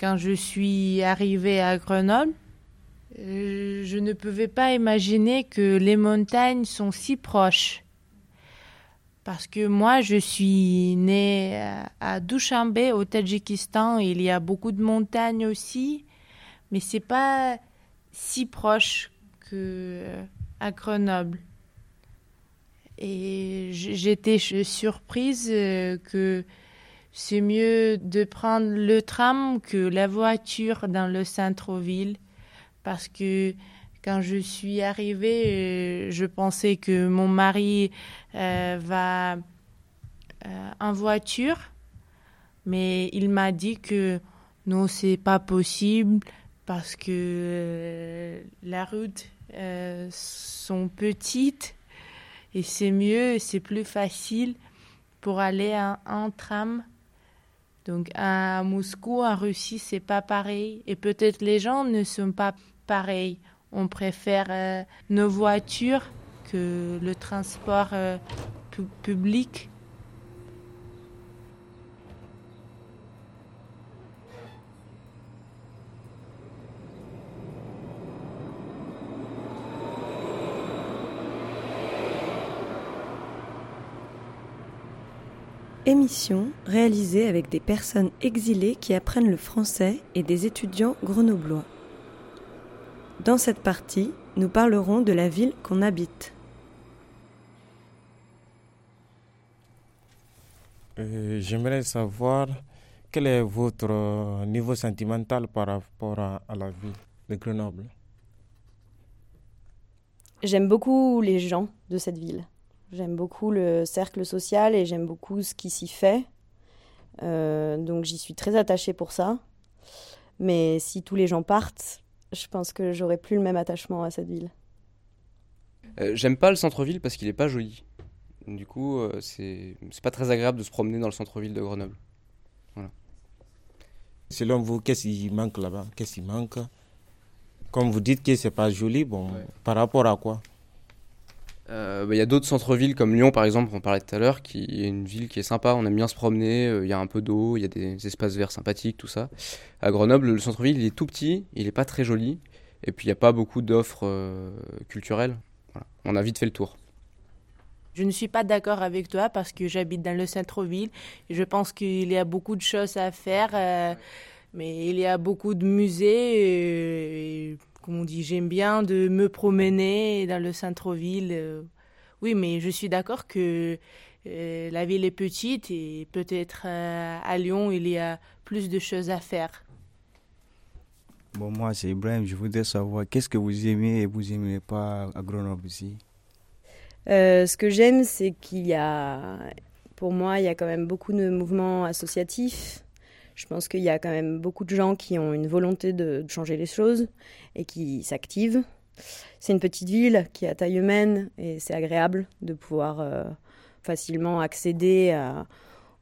Quand je suis arrivée à Grenoble, euh, je ne pouvais pas imaginer que les montagnes sont si proches. Parce que moi, je suis née à Dushanbe, au Tadjikistan. Il y a beaucoup de montagnes aussi, mais c'est pas si proche que à Grenoble. Et j'étais surprise euh, que c'est mieux de prendre le tram que la voiture dans le centre-ville. Parce que quand je suis arrivée, euh, je pensais que mon mari euh, va euh, en voiture, mais il m'a dit que non, c'est pas possible parce que la route sont petites. Et c'est mieux, c'est plus facile pour aller en, tram. Donc à Moscou, en Russie, c'est pas pareil. Et peut-être les gens ne sont pas pareils. On préfère euh, nos voitures que le transport euh, public. Émission réalisée avec des personnes exilées qui apprennent le français et des étudiants grenoblois. Dans cette partie, nous parlerons de la ville qu'on habite. Euh, j'aimerais savoir quel est votre niveau sentimental par rapport à, à la ville de Grenoble? J'aime beaucoup les gens de cette ville. J'aime beaucoup le cercle social et j'aime beaucoup ce qui s'y fait. Euh, donc j'y suis très attachée pour ça. Mais si tous les gens partent, je pense que j'aurais plus le même attachement à cette ville. Euh, j'aime pas le centre-ville parce qu'il est pas joli. Du coup, euh, c'est pas très agréable de se promener dans le centre-ville de Grenoble. Voilà. Selon vous, qu'est-ce qui manque là-bas? Qu'est-ce qui manque? Comme vous dites que c'est pas joli, bon, par rapport à quoi? Euh, bah, il y a d'autres centres-villes comme Lyon par exemple, on parlait tout à l'heure, qui est une ville qui est sympa, on aime bien se promener, il y a un peu d'eau, il y a des espaces verts sympathiques, tout ça. À Grenoble, le centre-ville il est tout petit, il est pas très joli, et puis il n'y a pas beaucoup d'offres culturelles. On a vite fait le tour. Je ne suis pas d'accord avec toi parce que j'habite dans le centre-ville. Je pense qu'il y a beaucoup de choses à faire, mais il y a beaucoup de musées. Et comme on dit, j'aime bien de me promener dans le centre-ville. Euh, oui, mais je suis d'accord que euh, la ville est petite et peut-être euh, à Lyon, il y a plus de choses à faire. Bon, moi, c'est Ibrahim. Je voudrais savoir qu'est-ce que vous aimez et vous n'aimez pas à Grenoble ici? Ce que j'aime, c'est qu'il y a, pour moi, il y a quand même beaucoup de mouvements associatifs je pense qu'il y a quand même beaucoup de gens qui ont une volonté de changer les choses et qui s'activent. C'est une petite ville qui est à taille humaine et c'est agréable de pouvoir euh, facilement accéder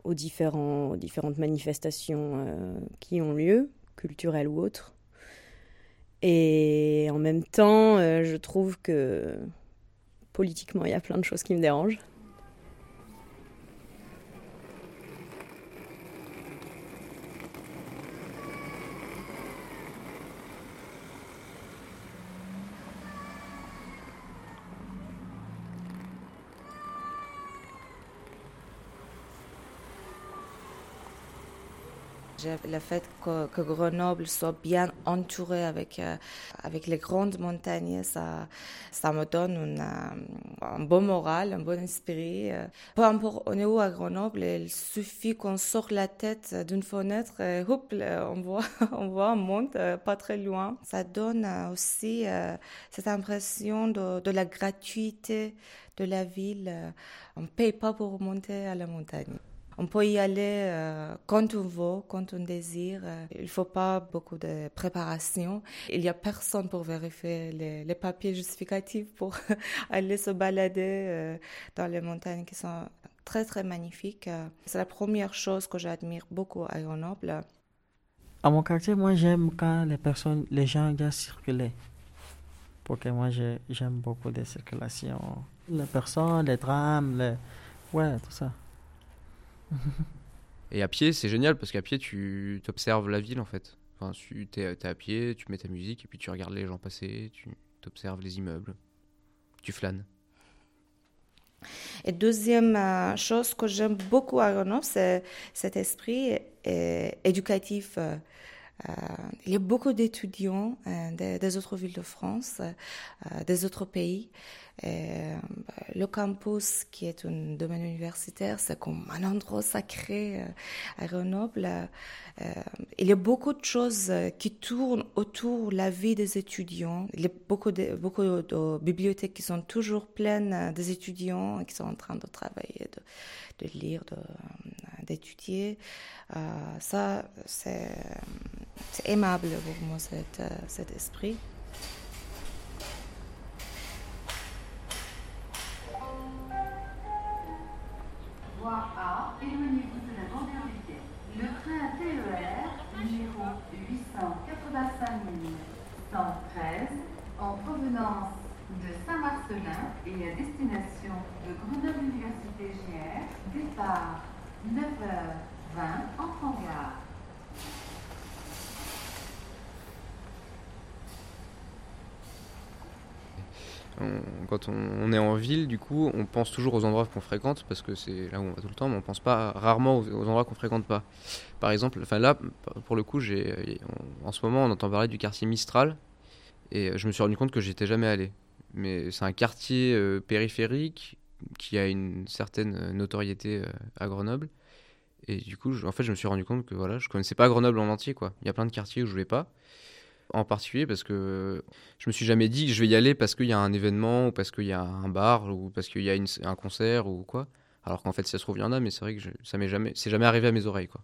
aux, différentes manifestations euh, qui ont lieu, culturelles ou autres. Et en même temps, euh, je trouve que politiquement, il y a plein de choses qui me dérangent. Le fait que, Grenoble soit bien entouré avec, euh, avec les grandes montagnes, ça, ça me donne euh, un bon moral, un bon esprit. Euh. Peu importe on est à Grenoble, il suffit qu'on sorte la tête d'une fenêtre et hop, on voit, on voit un monde pas très loin. Ça donne aussi cette impression de la gratuité de la ville. On ne paye pas pour monter à la montagne. On peut y aller euh, quand on veut, quand on désire. Euh, il ne faut pas beaucoup de préparation. Il n'y a personne pour vérifier les, papiers justificatifs pour aller se balader euh, dans les montagnes qui sont très très magnifiques. C'est la première chose que j'admire beaucoup à Grenoble. À mon quartier, moi j'aime quand les personnes, les gens viennent circuler. Parce que moi j'aime beaucoup des circulations. Les personnes, les trams, les... ouais, tout ça. Et à pied, c'est génial parce qu'à pied, tu observes la ville en fait. Enfin, tu es, à pied, tu mets ta musique et puis tu regardes les gens passer, tu observes les immeubles, tu flânes. Et deuxième euh, chose que j'aime beaucoup à Grenoble, c'est cet esprit euh, éducatif. Euh, il y a beaucoup d'étudiants des, autres villes de France, des autres pays, euh, le campus, qui est un domaine universitaire, c'est comme un endroit sacré euh, à Grenoble. Euh, il y a beaucoup de choses qui tournent autour de la vie des étudiants. Il y a beaucoup de, de bibliothèques qui sont toujours pleines des étudiants qui sont en train de travailler, de, de lire, d'étudier. ça, c'est aimable pour moi, cet, cet esprit de la bande vitesse. Le train TER numéro 885 113 en provenance de Saint-Marcelin et à destination de Grenoble Université GR, départ 9h20 en gare. On, est en ville, du coup, on pense toujours aux endroits qu'on fréquente parce que c'est là où on va tout le temps, mais on pense pas rarement aux, endroits qu'on fréquente pas. Par exemple, enfin là, pour le coup, j'ai, en ce moment, on entend parler du quartier Mistral et je me suis rendu compte que j'étais jamais allé. Mais c'est un quartier euh, périphérique qui a une certaine notoriété euh, à Grenoble. Et du coup, en fait, je me suis rendu compte que voilà, je connaissais pas Grenoble en entier, quoi. Il y a plein de quartiers où je vais pas en particulier parce que je me suis jamais dit que je vais y aller parce qu'il y a un événement ou parce qu'il y a un bar ou parce qu'il y a un concert ou quoi. Alors qu'en fait, si ça se trouve, il y en a, mais c'est vrai que ça m'est jamais, c'est jamais arrivé à mes oreilles, quoi.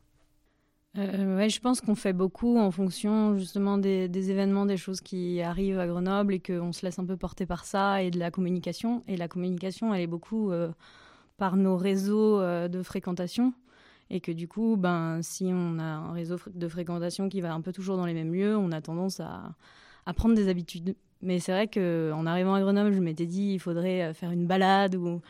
Euh, ouais, je pense qu'on fait beaucoup en fonction justement des, événements, des choses qui arrivent à Grenoble et qu'on se laisse un peu porter par ça et de la communication. Et la communication, elle est beaucoup euh, par nos réseaux euh, de fréquentation et que du coup, ben, si on a un réseau de fréquentation qui va un peu toujours dans les mêmes lieux, on a tendance à, prendre des habitudes. Mais c'est vrai qu'en arrivant à Grenoble, je m'étais dit il faudrait euh, faire une balade où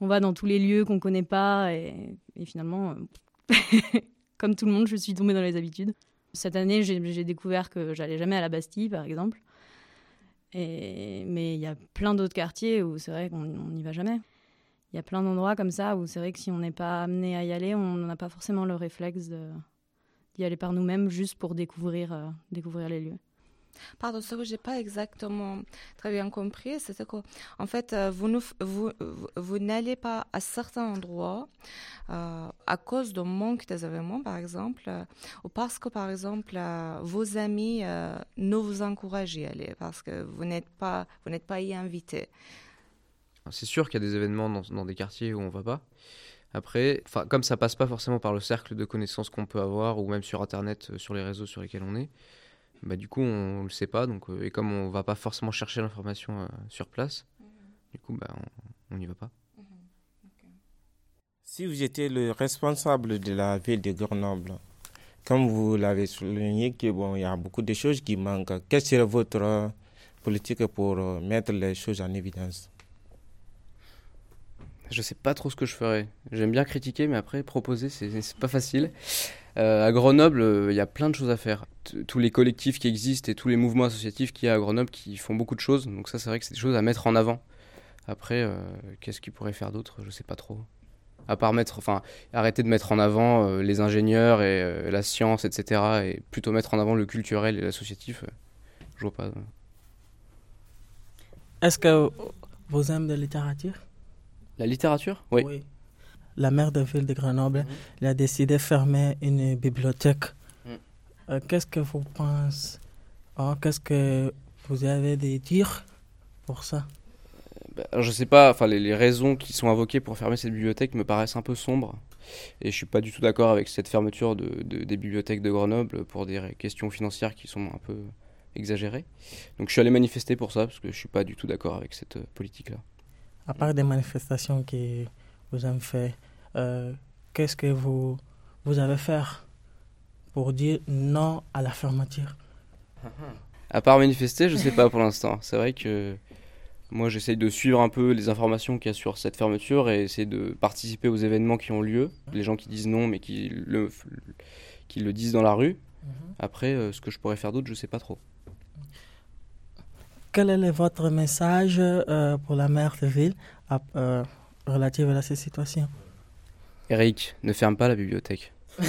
on va dans tous les lieux qu'on connaît pas et, finalement, euh, comme tout le monde, je suis tombée dans les habitudes. Cette année, j'ai découvert que j'allais jamais à la Bastille, par exemple. Mais il y a plein d'autres quartiers où c'est vrai qu'on n'y va jamais il y a plein d'endroits comme ça où c'est vrai que si on n'est pas amené à y aller, on n'a pas forcément le réflexe d'y aller par nous-mêmes juste pour découvrir, euh, découvrir les lieux. Pardon, ce que j'ai pas exactement très bien compris, c'est que, en fait, euh, vous, n'allez pas à certains endroits euh, à cause d'un manque des événements, par exemple, ou parce que, par exemple, vos amis ne vous encouragent à aller, parce que vous n'êtes pas, vous n'êtes pas y invité. C'est sûr qu'il y a des événements dans, des quartiers où on va pas. Après, comme ça passe pas forcément par le cercle de connaissances qu'on peut avoir ou même sur internet, euh, sur les réseaux sur lesquels on est, bah du coup on, ne le sait pas. Donc euh, et comme on va pas forcément chercher l'information euh, sur place, mhm. du coup bah on n'y va pas. Mhm. Si vous étiez le responsable de la ville de Grenoble, comme vous l'avez souligné, que bon il y a beaucoup de choses qui manquent. Quelle serait votre politique pour mettre les choses en évidence? Je sais pas trop ce que je ferais. J'aime bien critiquer, mais après, proposer, c'est pas facile. Euh, à Grenoble, euh, il y a plein de choses à faire. tous les collectifs qui existent et tous les mouvements associatifs qu'il y a à Grenoble qui font beaucoup de choses. Donc, ça, c'est vrai que c'est des choses à mettre en avant. Après, euh, qu'est-ce qu'ils pourraient faire d'autre? Je sais pas trop. À part mettre, enfin, arrêter de mettre en avant les ingénieurs et la science, etc. Et plutôt mettre en avant le culturel et l'associatif. je vois pas. Est-ce que vous aimez la littérature? La littérature? Oui. La maire de ville de Grenoble il a décidé de fermer une bibliothèque. Mm. Euh, qu'est-ce que vous pensez? Oh, Qu'est-ce que vous avez à dire pour ça? Ben, Je sais pas, enfin, les, raisons qui sont invoquées pour fermer cette bibliothèque me paraissent un peu sombres. Et je suis pas du tout d'accord avec cette fermeture de, des bibliothèques de Grenoble pour des questions financières qui sont un peu exagérées. Donc je suis allé manifester pour ça, parce que je suis pas du tout d'accord avec cette euh, politique-là à part des manifestations que vous avez fait, euh, qu'est-ce que vous, vous avez fait pour dire non à la fermeture? À part manifester, je ne sais pas pour l'instant. C'est vrai que moi, j'essaye de suivre un peu les informations qu'il y a sur cette fermeture et essayer de participer aux événements qui ont lieu. Les gens qui disent non, mais qui le, qui le disent dans la rue. Après, ce que je pourrais faire d'autre, je sais pas trop. Quel est votre message pour la maire de ville relative à cette situation? Eric, ne ferme pas la bibliothèque.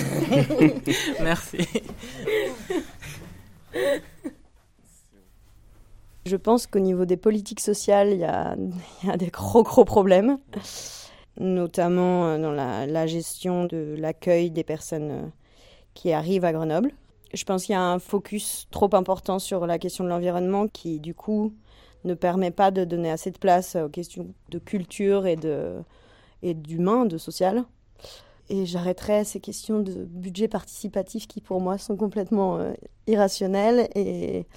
Merci. Je pense qu'au niveau des politiques sociales, il y a, des gros gros problèmes, notamment euh, dans la, gestion de l'accueil des personnes euh, qui arrivent à Grenoble. Je pense qu'il y a un focus trop important sur la question de l'environnement qui, du coup, ne permet pas de donner assez de place aux questions de culture et d'humain, de social et j'arrêterai ces questions de budget participatif qui pour moi sont complètement euh, irrationnelles et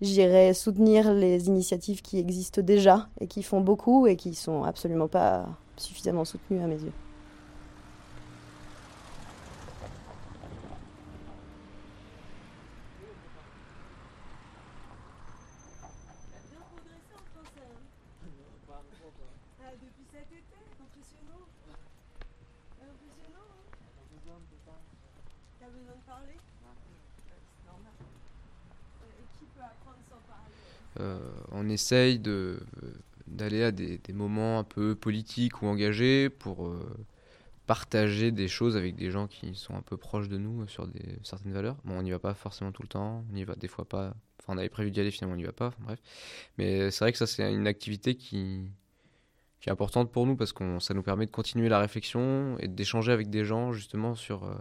j'irai soutenir les initiatives qui existent déjà et qui font beaucoup et qui sont absolument pas suffisamment soutenues à mes yeux. Euh, on essaye de d'aller à des, moments un peu politiques ou engagés pour euh, partager des choses avec des gens qui sont un peu proches de nous sur certaines valeurs. Bon, on n'y va pas forcément tout le temps, on y va des fois pas. Enfin, on avait prévu d'y aller, finalement, on n'y va pas. bref. Mais c'est vrai que ça, c'est une activité qui, qui est importante pour nous parce que ça nous permet de continuer la réflexion et d'échanger avec des gens justement sur, euh,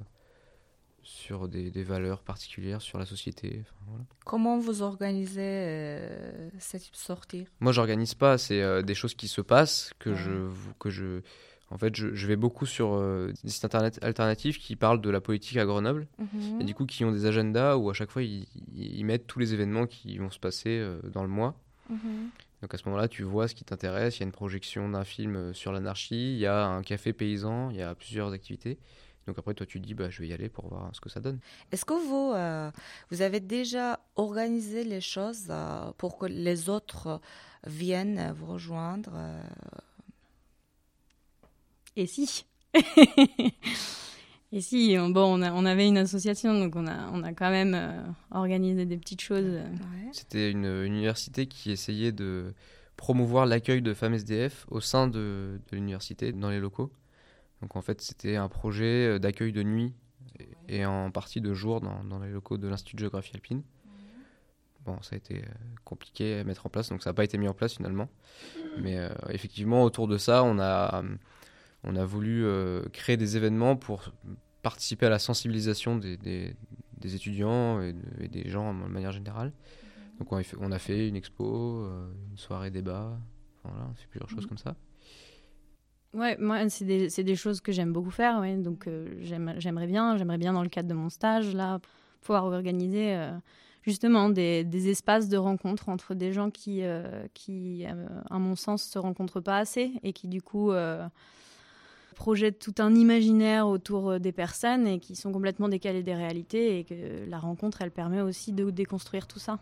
sur des, valeurs particulières, sur la société. Comment vous organisez euh, cette sortie? Moi, j'organise pas. C'est euh, des choses qui se passent que je que je en fait, je, vais beaucoup sur des sites internet alternatifs qui parlent de la politique à Grenoble mhm. et du coup qui ont des agendas où à chaque fois ils, mettent tous les événements qui vont se passer dans le mois. Mhm. Donc à ce moment-là, tu vois ce qui t'intéresse. Il y a une projection d'un film sur l'anarchie, il y a un café paysan, il y a plusieurs activités. Donc après, toi, tu dis, bah, je vais y aller pour voir ce que ça donne. Est-ce que vous, euh, vous avez déjà organisé les choses euh, pour que les autres viennent vous rejoindre euh? Et si Et si, bon, on, avait une association, donc on a, on a quand même organisé des petites choses. C'était une, université qui essayait de promouvoir l'accueil de femmes SDF au sein de l'université, dans les locaux. Donc en fait, c'était un projet euh, d'accueil de nuit et, en partie de jour dans, les locaux de l'Institut de géographie alpine. Bon, ça a été euh, compliqué à mettre en place, donc ça n'a pas été mis en place finalement. Mais euh, effectivement, autour de ça, on a, on a voulu créer des événements pour participer à la sensibilisation des, des, étudiants et, des gens de manière générale. Donc on a fait, on a fait une expo, une soirée débat, voilà, on fait plusieurs choses comme ça. Ouais, moi, c'est des, des, choses que j'aime beaucoup faire. Ouais. Donc, euh, j'aimerais bien, j'aimerais bien, dans le cadre de mon stage, là, pouvoir organiser euh, justement des, des, espaces de rencontre entre des gens qui, euh, qui à mon sens, se rencontrent pas assez et qui, du coup, projettent tout un imaginaire autour des personnes et qui sont complètement décalés des réalités et que la rencontre, elle permet aussi de déconstruire tout ça.